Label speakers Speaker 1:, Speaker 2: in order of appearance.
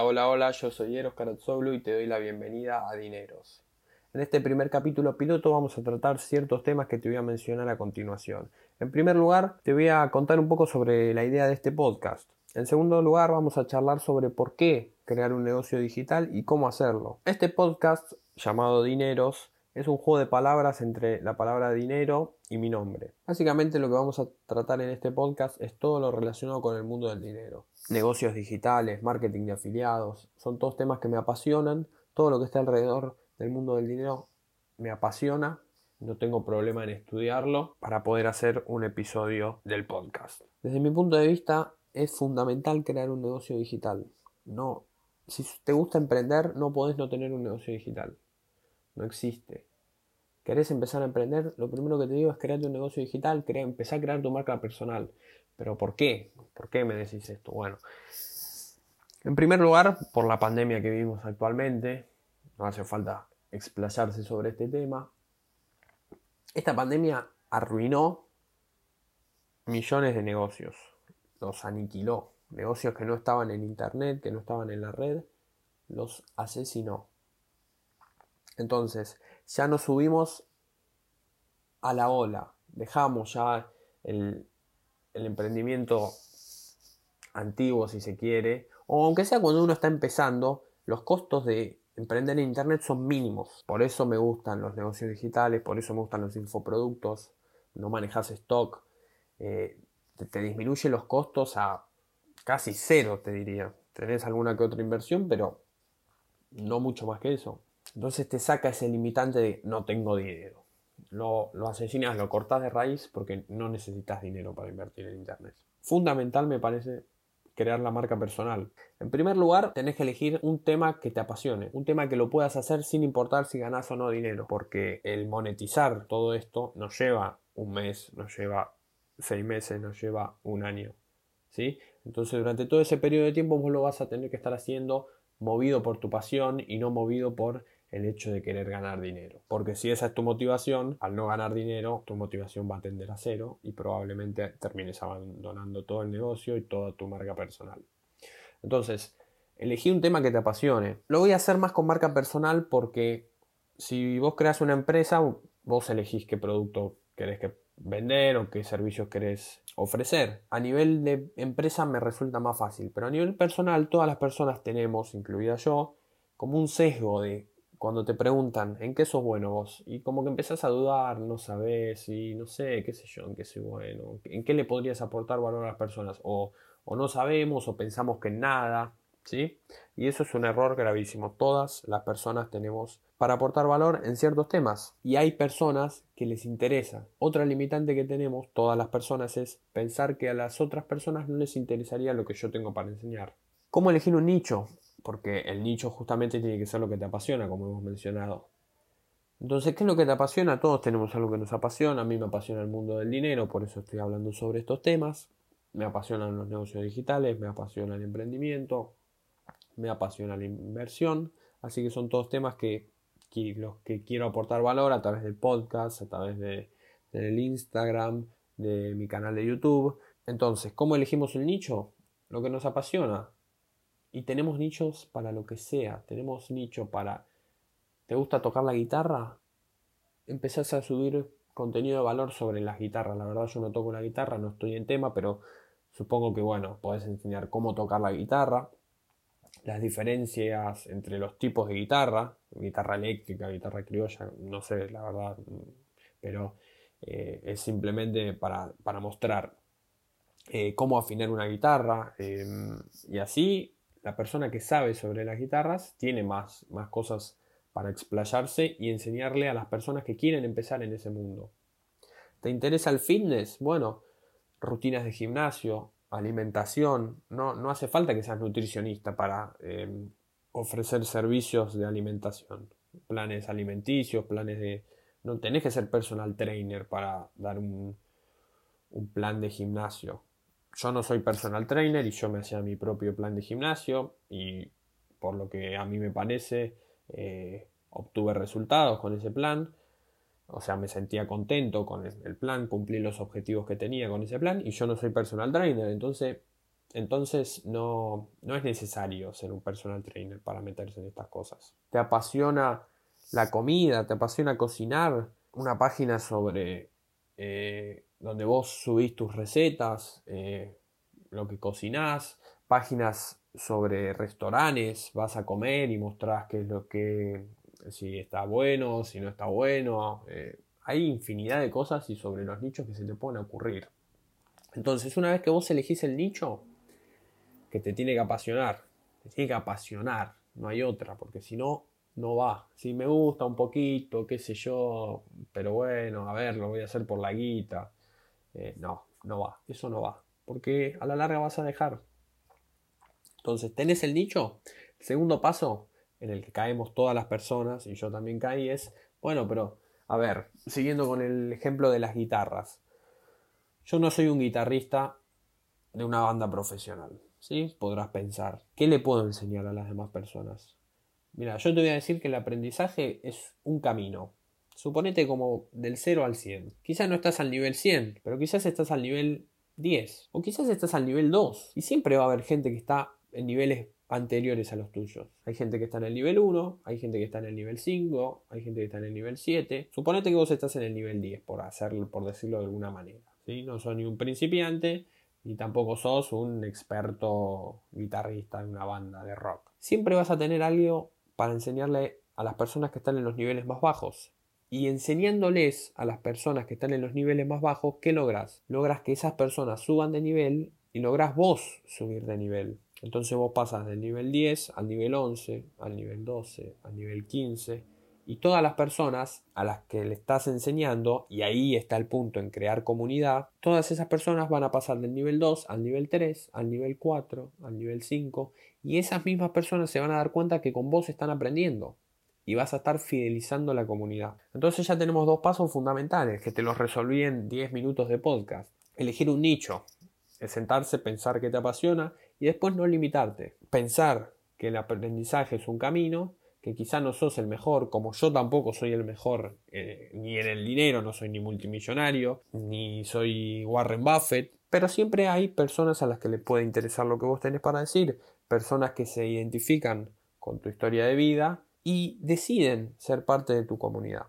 Speaker 1: Hola, hola, yo soy Eros Karatzoglu y te doy la bienvenida a Dineros. En este primer capítulo piloto vamos a tratar ciertos temas que te voy a mencionar a continuación. En primer lugar, te voy a contar un poco sobre la idea de este podcast. En segundo lugar, vamos a charlar sobre por qué crear un negocio digital y cómo hacerlo. Este podcast, llamado Dineros, es un juego de palabras entre la palabra dinero y mi nombre. Básicamente lo que vamos a tratar en este podcast es todo lo relacionado con el mundo del dinero. Negocios digitales, marketing de afiliados, son todos temas que me apasionan. Todo lo que está alrededor del mundo del dinero me apasiona. No tengo problema en estudiarlo para poder hacer un episodio del podcast. Desde mi punto de vista es fundamental crear un negocio digital. No, si te gusta emprender no podés no tener un negocio digital. No existe querés empezar a emprender, lo primero que te digo es crear un negocio digital, empezar a crear tu marca personal. Pero ¿por qué? ¿Por qué me decís esto? Bueno, en primer lugar, por la pandemia que vivimos actualmente, no hace falta explayarse sobre este tema. Esta pandemia arruinó millones de negocios, los aniquiló. Negocios que no estaban en internet, que no estaban en la red, los asesinó. Entonces, ya nos subimos a la ola, dejamos ya el, emprendimiento antiguo si se quiere, o aunque sea cuando uno está empezando, los costos de emprender en Internet son mínimos. Por eso me gustan los negocios digitales, por eso me gustan los infoproductos, no manejas stock, eh, te, te, disminuye los costos a casi cero, te diría. Tenés alguna que otra inversión, pero no mucho más que eso. Entonces te saca ese limitante de no tengo dinero. Lo, lo asesinas, lo cortas de raíz porque no necesitas dinero para invertir en Internet. Fundamental me parece crear la marca personal. En primer lugar, tenés que elegir un tema que te apasione, un tema que lo puedas hacer sin importar si ganas o no dinero, porque el monetizar todo esto nos lleva un mes, nos lleva seis meses, nos lleva un año. ¿sí? Entonces, durante todo ese periodo de tiempo vos lo vas a tener que estar haciendo movido por tu pasión y no movido por el hecho de querer ganar dinero. Porque si esa es tu motivación, al no ganar dinero, tu motivación va a tender a cero y probablemente termines abandonando todo el negocio y toda tu marca personal. Entonces, elegí un tema que te apasione. Lo voy a hacer más con marca personal porque si vos creas una empresa, vos elegís qué producto querés que vender o qué servicios querés ofrecer. A nivel de empresa me resulta más fácil, pero a nivel personal todas las personas tenemos, incluida yo, como un sesgo de cuando te preguntan en qué sos bueno vos y como que empezás a dudar, no sabes y no sé, qué sé yo, en qué soy bueno, en qué le podrías aportar valor a las personas o, o no sabemos o pensamos que nada, ¿sí? Y eso es un error gravísimo. Todas las personas tenemos para aportar valor en ciertos temas y hay personas que les interesa. Otra limitante que tenemos todas las personas es pensar que a las otras personas no les interesaría lo que yo tengo para enseñar. ¿Cómo elegir un nicho? porque el nicho justamente tiene que ser lo que te apasiona, como hemos mencionado. Entonces, ¿qué es lo que te apasiona? Todos tenemos algo que nos apasiona. A mí me apasiona el mundo del dinero, por eso estoy hablando sobre estos temas. Me apasionan los negocios digitales, me apasiona el emprendimiento, me apasiona la inversión. Así que son todos temas que, los que quiero aportar valor a través del podcast, a través de, del Instagram, de mi canal de YouTube. Entonces, ¿cómo elegimos el nicho? Lo que nos apasiona. Y tenemos nichos para lo que sea. Tenemos nicho para... ¿Te gusta tocar la guitarra? Empezás a subir contenido de valor sobre las guitarras. La verdad yo no toco la guitarra, no estoy en tema, pero supongo que bueno, podés enseñar cómo tocar la guitarra, las diferencias entre los tipos de guitarra, guitarra eléctrica, guitarra criolla, no sé, la verdad, pero eh, es simplemente para, para mostrar eh, cómo afinar una guitarra em, y así la persona que sabe sobre las guitarras tiene más, más cosas para explayarse y enseñarle a las personas que quieren empezar en ese mundo. ¿Te interesa el fitness? Bueno, rutinas de gimnasio, alimentación. No, no hace falta que seas nutricionista para em, ofrecer servicios de alimentación. Planes alimenticios, planes de... No tenés que ser personal trainer para dar un, un plan de gimnasio yo no soy personal trainer y yo me hacía mi propio plan de gimnasio y por lo que a mí me parece eh, obtuve resultados con ese plan. O sea, me sentía contento con el plan, cumplí los objetivos que tenía con ese plan y yo no soy personal trainer. Entonces, Entonces no, no es necesario ser un personal trainer para meterse en estas cosas. ¿Te apasiona la comida? ¿Te apasiona cocinar? Una página sobre eh, donde vos subís tus recetas, eh, lo que cocinás, páginas sobre restaurantes, vas a comer y mostrás qué es lo que, si está bueno, si no está bueno. Eh, hay infinidad de cosas y sobre los nichos que se te pueden ocurrir. Entonces, una vez que vos elegís el nicho, que te tiene que apasionar, te tiene que apasionar, no hay otra, porque si no, no va. Si me gusta un poquito, qué sé yo, pero bueno, a ver, lo voy a hacer por la guita. Eh, no, no va, eso no va, porque a la larga vas a dejar. Entonces, tenés el nicho. El segundo paso en el que caemos todas las personas, y yo también caí, es, bueno, pero, a ver, siguiendo con el ejemplo de las guitarras. Yo no soy un guitarrista de una banda profesional, ¿sí? Podrás pensar, ¿qué le puedo enseñar a las demás personas? Mira, yo te voy a decir que el aprendizaje es un camino. Suponete como del 0 al 100. Quizás no estás al nivel 100, pero quizás estás al nivel 10. O quizás estás al nivel 2. Y siempre va a haber gente que está en niveles anteriores a los tuyos. Hay gente que está en el nivel 1, hay gente que está en el nivel 5, hay gente que está en el nivel 7. Suponete que vos estás en el nivel 10, por, hacerlo, por decirlo de alguna manera. ¿sí? No sos ni un principiante, ni tampoco sos un experto guitarrista de una banda de rock. Siempre vas a tener algo para enseñarle a las personas que están en los niveles más bajos. Y enseñándoles a las personas que están en los niveles más bajos, ¿qué logras? Logras que esas personas suban de nivel y logras vos subir de nivel. Entonces vos pasas del nivel 10 al nivel 11, al nivel 12, al nivel 15 y todas las personas a las que le estás enseñando, y ahí está el punto en crear comunidad, todas esas personas van a pasar del nivel 2 al nivel 3, al nivel 4, al nivel 5, y esas mismas personas se van a dar cuenta que con vos están aprendiendo y vas a estar fidelizando la comunidad. Entonces ya tenemos dos pasos fundamentales que te los resolví en 10 minutos de podcast. Elegir un nicho, sentarse, pensar que te apasiona y después no limitarte. Pensar que el aprendizaje es un camino, que quizá no sos el mejor, como yo tampoco soy el mejor, eh, ni en el dinero, no soy ni multimillonario, ni soy Warren Buffett, pero siempre hay personas a las que les puede interesar lo que vos tenés para decir, personas que se identifican con tu historia de vida y deciden ser parte de tu comunidad.